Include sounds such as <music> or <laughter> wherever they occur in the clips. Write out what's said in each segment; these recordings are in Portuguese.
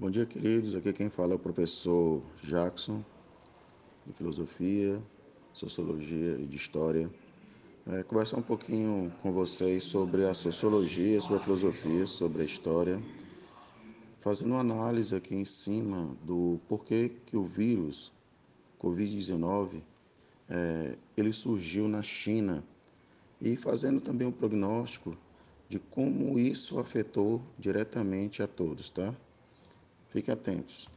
Bom dia, queridos. Aqui quem fala é o professor Jackson, de Filosofia, Sociologia e de História. É, conversar um pouquinho com vocês sobre a sociologia, sobre a filosofia, sobre a história, fazendo uma análise aqui em cima do porquê que o vírus Covid-19 é, ele surgiu na China e fazendo também um prognóstico de como isso afetou diretamente a todos, tá? Fiquem atentos.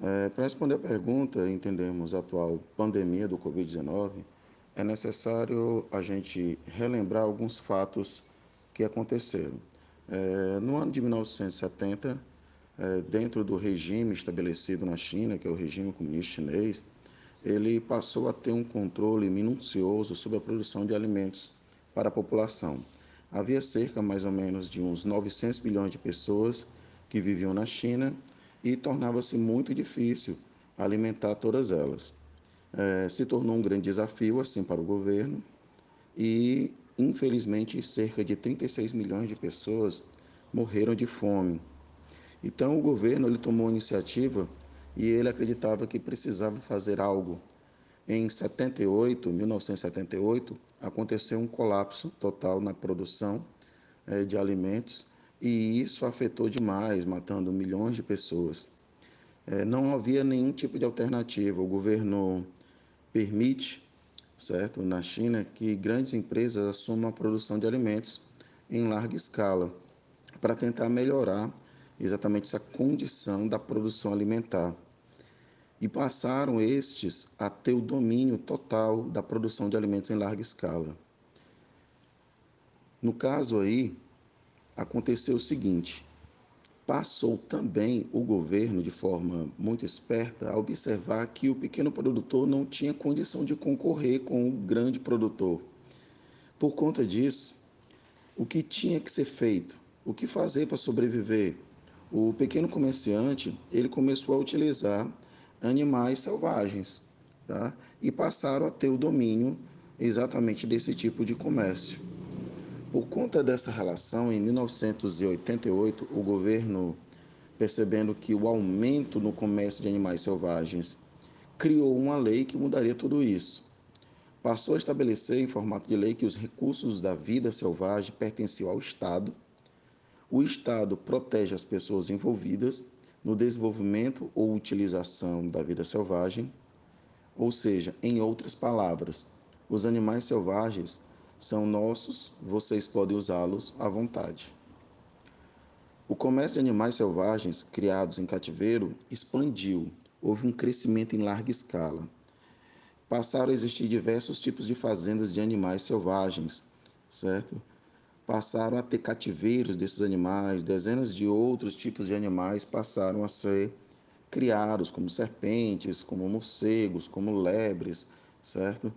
É, Para responder a pergunta e entendermos a atual pandemia do Covid-19, é necessário a gente relembrar alguns fatos que aconteceram. É, no ano de 1970, é, dentro do regime estabelecido na China, que é o regime comunista chinês, ele passou a ter um controle minucioso sobre a produção de alimentos para a população. Havia cerca mais ou menos de uns 900 milhões de pessoas que viviam na China e tornava-se muito difícil alimentar todas elas. É, se tornou um grande desafio, assim, para o governo e, infelizmente, cerca de 36 milhões de pessoas morreram de fome. Então, o governo ele tomou a iniciativa e ele acreditava que precisava fazer algo. Em 78, 1978, aconteceu um colapso total na produção é, de alimentos e isso afetou demais, matando milhões de pessoas. É, não havia nenhum tipo de alternativa. O governo permite, certo, na China, que grandes empresas assumam a produção de alimentos em larga escala para tentar melhorar exatamente essa condição da produção alimentar. E passaram estes a ter o domínio total da produção de alimentos em larga escala. No caso aí, aconteceu o seguinte: passou também o governo, de forma muito esperta, a observar que o pequeno produtor não tinha condição de concorrer com o grande produtor. Por conta disso, o que tinha que ser feito? O que fazer para sobreviver? O pequeno comerciante ele começou a utilizar animais selvagens, tá? E passaram a ter o domínio exatamente desse tipo de comércio. Por conta dessa relação, em 1988, o governo, percebendo que o aumento no comércio de animais selvagens, criou uma lei que mudaria tudo isso. Passou a estabelecer, em formato de lei, que os recursos da vida selvagem pertenciam ao Estado. O Estado protege as pessoas envolvidas no desenvolvimento ou utilização da vida selvagem, ou seja, em outras palavras, os animais selvagens são nossos, vocês podem usá-los à vontade. O comércio de animais selvagens criados em cativeiro expandiu, houve um crescimento em larga escala. Passaram a existir diversos tipos de fazendas de animais selvagens, certo? Passaram a ter cativeiros desses animais, dezenas de outros tipos de animais passaram a ser criados, como serpentes, como morcegos, como lebres, certo?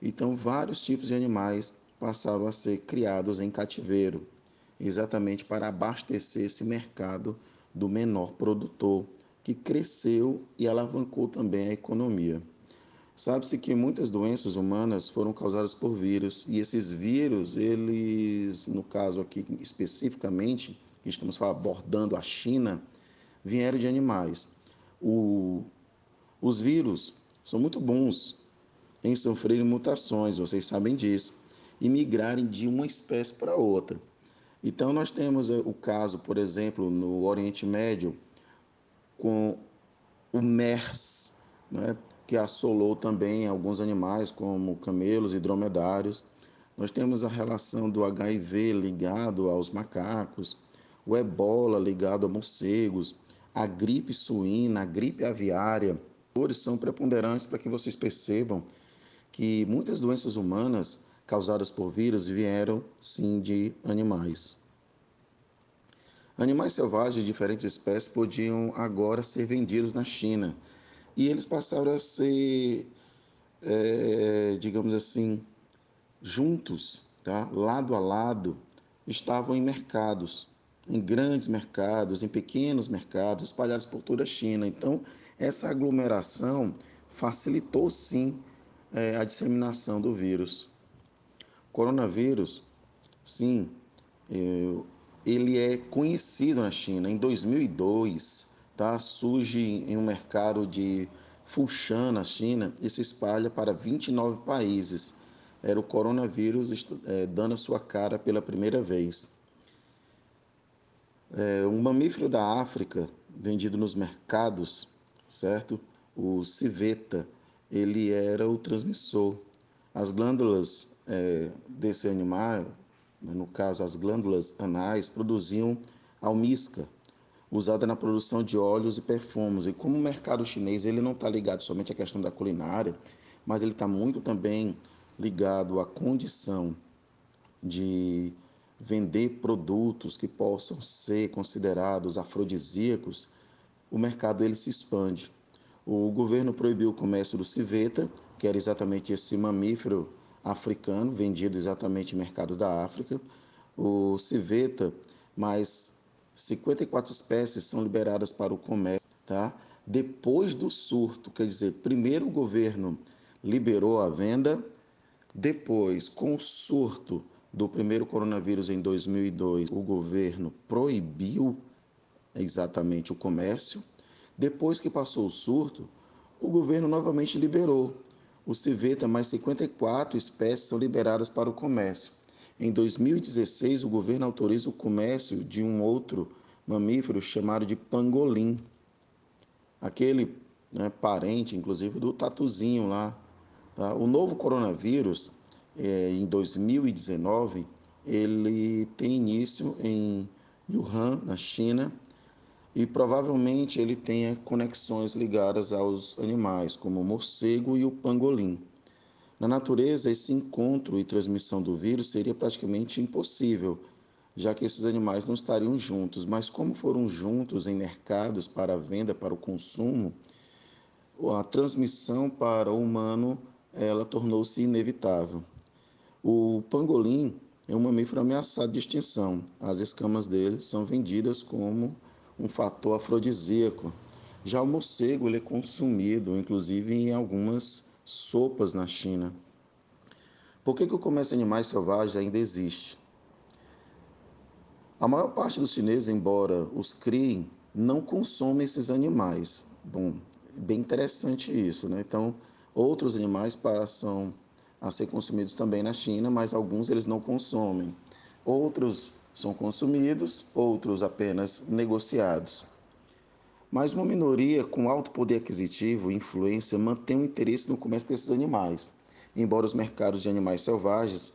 Então, vários tipos de animais passaram a ser criados em cativeiro, exatamente para abastecer esse mercado do menor produtor, que cresceu e alavancou também a economia. Sabe-se que muitas doenças humanas foram causadas por vírus, e esses vírus, eles, no caso aqui especificamente, que estamos abordando a China, vieram de animais. O, os vírus são muito bons em sofrer mutações, vocês sabem disso e migrarem de uma espécie para outra. Então, nós temos eh, o caso, por exemplo, no Oriente Médio, com o MERS, né, que assolou também alguns animais, como camelos e dromedários. Nós temos a relação do HIV ligado aos macacos, o ebola ligado a morcegos, a gripe suína, a gripe aviária. São preponderantes para que vocês percebam que muitas doenças humanas causadas por vírus vieram sim de animais. Animais selvagens de diferentes espécies podiam agora ser vendidos na China e eles passaram a ser, é, digamos assim, juntos, tá? lado a lado, estavam em mercados, em grandes mercados, em pequenos mercados, espalhados por toda a China. Então, essa aglomeração facilitou sim é, a disseminação do vírus. Coronavírus, sim, eu, ele é conhecido na China. Em 2002, tá, surge em um mercado de Fushan, na China, e se espalha para 29 países. Era o coronavírus é, dando a sua cara pela primeira vez. É, um mamífero da África vendido nos mercados, certo? O civeta, ele era o transmissor. As glândulas é, desse animal, né, no caso as glândulas anais, produziam almisca, usada na produção de óleos e perfumes. E como o mercado chinês ele não está ligado somente à questão da culinária, mas ele está muito também ligado à condição de vender produtos que possam ser considerados afrodisíacos, o mercado ele se expande. O governo proibiu o comércio do civeta, que era exatamente esse mamífero africano, vendido exatamente em mercados da África. O civeta, mais 54 espécies são liberadas para o comércio, tá? Depois do surto, quer dizer, primeiro o governo liberou a venda, depois, com o surto do primeiro coronavírus em 2002, o governo proibiu exatamente o comércio. Depois que passou o surto, o governo novamente liberou. O civeta mais 54 espécies são liberadas para o comércio. Em 2016, o governo autoriza o comércio de um outro mamífero chamado de pangolim. Aquele né, parente, inclusive, do tatuzinho lá. Tá? O novo coronavírus, é, em 2019, ele tem início em Wuhan, na China, e provavelmente ele tenha conexões ligadas aos animais, como o morcego e o pangolim. Na natureza, esse encontro e transmissão do vírus seria praticamente impossível, já que esses animais não estariam juntos, mas como foram juntos em mercados para venda, para o consumo, a transmissão para o humano ela tornou-se inevitável. O pangolim é um mamífero ameaçado de extinção. As escamas dele são vendidas como um fator afrodisíaco. Já o morcego ele é consumido, inclusive em algumas sopas na China. Por que, que o comércio de animais selvagens ainda existe? A maior parte dos chineses, embora os criem, não consomem esses animais. Bom, bem interessante isso, né? Então, outros animais passam a ser consumidos também na China, mas alguns eles não consomem. Outros são consumidos, outros apenas negociados. Mas uma minoria com alto poder aquisitivo e influência mantém o interesse no comércio desses animais. Embora os mercados de animais selvagens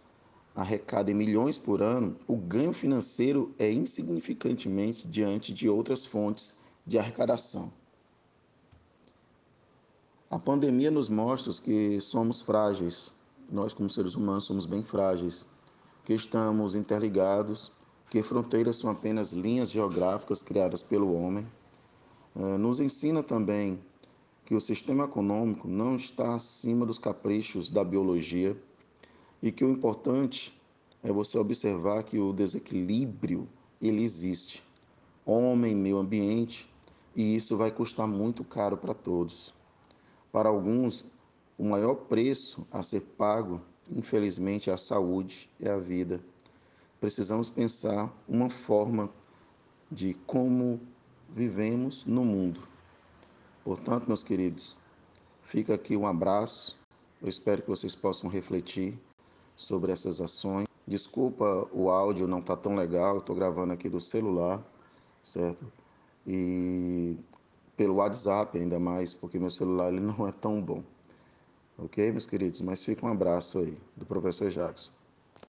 arrecadem milhões por ano, o ganho financeiro é insignificantemente diante de outras fontes de arrecadação. A pandemia nos mostra que somos frágeis, nós, como seres humanos, somos bem frágeis, que estamos interligados, que fronteiras são apenas linhas geográficas criadas pelo homem. Eh, nos ensina também que o sistema econômico não está acima dos caprichos da biologia e que o importante é você observar que o desequilíbrio ele existe. Homem, meio ambiente, e isso vai custar muito caro para todos. Para alguns, o maior preço a ser pago, infelizmente, é a saúde, é a vida. Precisamos pensar uma forma de como vivemos no mundo. Portanto, meus queridos, fica aqui um abraço. Eu espero que vocês possam refletir sobre essas ações. Desculpa, o áudio não está tão legal, estou gravando aqui do celular, certo? E pelo WhatsApp ainda mais, porque meu celular ele <laughs> não é tão bom. Ok, meus queridos? Mas fica um abraço aí do professor Jackson.